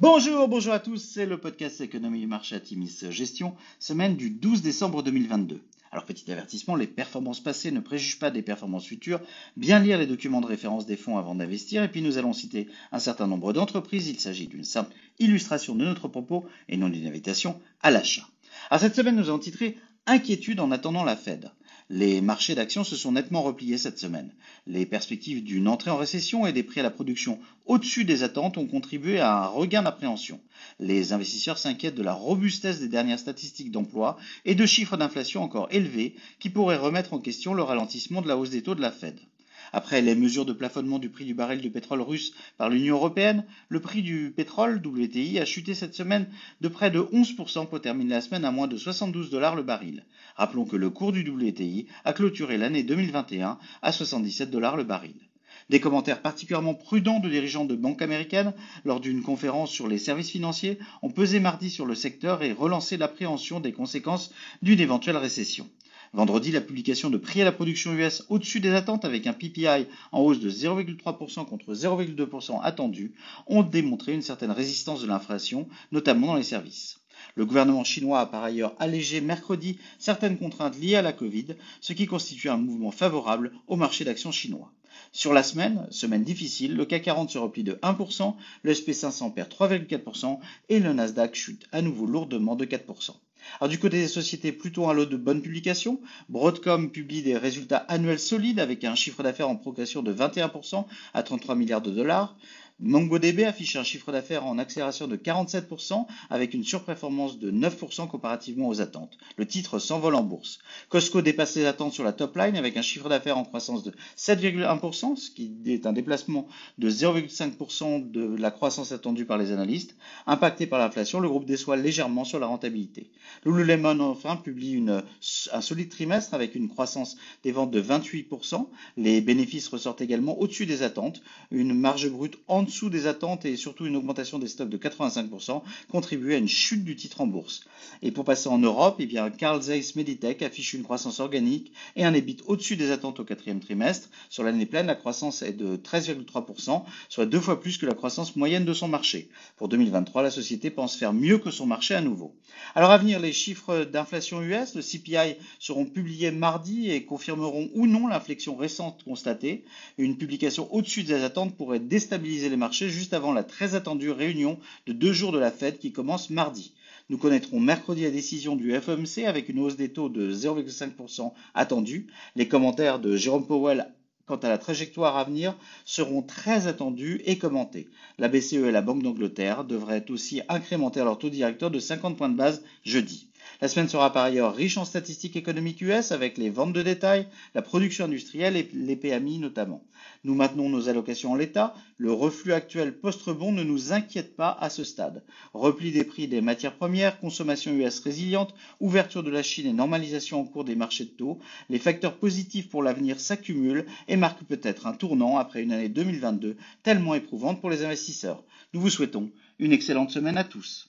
Bonjour, bonjour à tous, c'est le podcast Économie du marché à Timis Gestion, semaine du 12 décembre 2022. Alors petit avertissement, les performances passées ne préjugent pas des performances futures. Bien lire les documents de référence des fonds avant d'investir. Et puis nous allons citer un certain nombre d'entreprises. Il s'agit d'une simple illustration de notre propos et non d'une invitation à l'achat. À cette semaine, nous avons titré Inquiétude en attendant la Fed. Les marchés d'actions se sont nettement repliés cette semaine. Les perspectives d'une entrée en récession et des prix à la production au-dessus des attentes ont contribué à un regain d'appréhension. Les investisseurs s'inquiètent de la robustesse des dernières statistiques d'emploi et de chiffres d'inflation encore élevés qui pourraient remettre en question le ralentissement de la hausse des taux de la Fed. Après les mesures de plafonnement du prix du baril de pétrole russe par l'Union européenne, le prix du pétrole WTI a chuté cette semaine de près de 11% pour terminer la semaine à moins de 72 dollars le baril. Rappelons que le cours du WTI a clôturé l'année 2021 à 77 dollars le baril. Des commentaires particulièrement prudents de dirigeants de banques américaines lors d'une conférence sur les services financiers ont pesé mardi sur le secteur et relancé l'appréhension des conséquences d'une éventuelle récession. Vendredi, la publication de prix à la production US au-dessus des attentes avec un PPI en hausse de 0,3% contre 0,2% attendu ont démontré une certaine résistance de l'inflation, notamment dans les services. Le gouvernement chinois a par ailleurs allégé mercredi certaines contraintes liées à la Covid, ce qui constitue un mouvement favorable au marché d'actions chinois. Sur la semaine, semaine difficile, le CAC 40 se replie de 1%, le SP500 perd 3,4% et le Nasdaq chute à nouveau lourdement de 4%. Alors du côté des sociétés, plutôt un lot de bonnes publications. Broadcom publie des résultats annuels solides avec un chiffre d'affaires en progression de 21% à 33 milliards de dollars. MongoDB affiche un chiffre d'affaires en accélération de 47% avec une surperformance de 9% comparativement aux attentes. Le titre s'envole en bourse. Costco dépasse les attentes sur la top line avec un chiffre d'affaires en croissance de 7,1%, ce qui est un déplacement de 0,5% de la croissance attendue par les analystes. Impacté par l'inflation, le groupe déçoit légèrement sur la rentabilité. Lululemon enfin publie un solide trimestre avec une croissance des ventes de 28%. Les bénéfices ressortent également au-dessus des attentes, une marge brute en dessous des attentes et surtout une augmentation des stocks de 85% contribuent à une chute du titre en bourse. Et pour passer en Europe, eh bien, Carl Zeiss Meditech affiche une croissance organique et un EBIT au-dessus des attentes au quatrième trimestre. Sur l'année pleine, la croissance est de 13,3%, soit deux fois plus que la croissance moyenne de son marché. Pour 2023, la société pense faire mieux que son marché à nouveau. Alors à venir, les chiffres d'inflation US, le CPI, seront publiés mardi et confirmeront ou non l'inflexion récente constatée. Une publication au-dessus des attentes pourrait déstabiliser les marché juste avant la très attendue réunion de deux jours de la Fed qui commence mardi. Nous connaîtrons mercredi la décision du FOMC avec une hausse des taux de 0,5% attendue. Les commentaires de Jérôme Powell quant à la trajectoire à venir seront très attendus et commentés. La BCE et la Banque d'Angleterre devraient aussi incrémenter leur taux directeur de 50 points de base jeudi. La semaine sera par ailleurs riche en statistiques économiques US avec les ventes de détail, la production industrielle et les PMI notamment. Nous maintenons nos allocations en l'état. Le reflux actuel post-rebond ne nous inquiète pas à ce stade. Repli des prix des matières premières, consommation US résiliente, ouverture de la Chine et normalisation en cours des marchés de taux, les facteurs positifs pour l'avenir s'accumulent et marquent peut-être un tournant après une année 2022 tellement éprouvante pour les investisseurs. Nous vous souhaitons une excellente semaine à tous.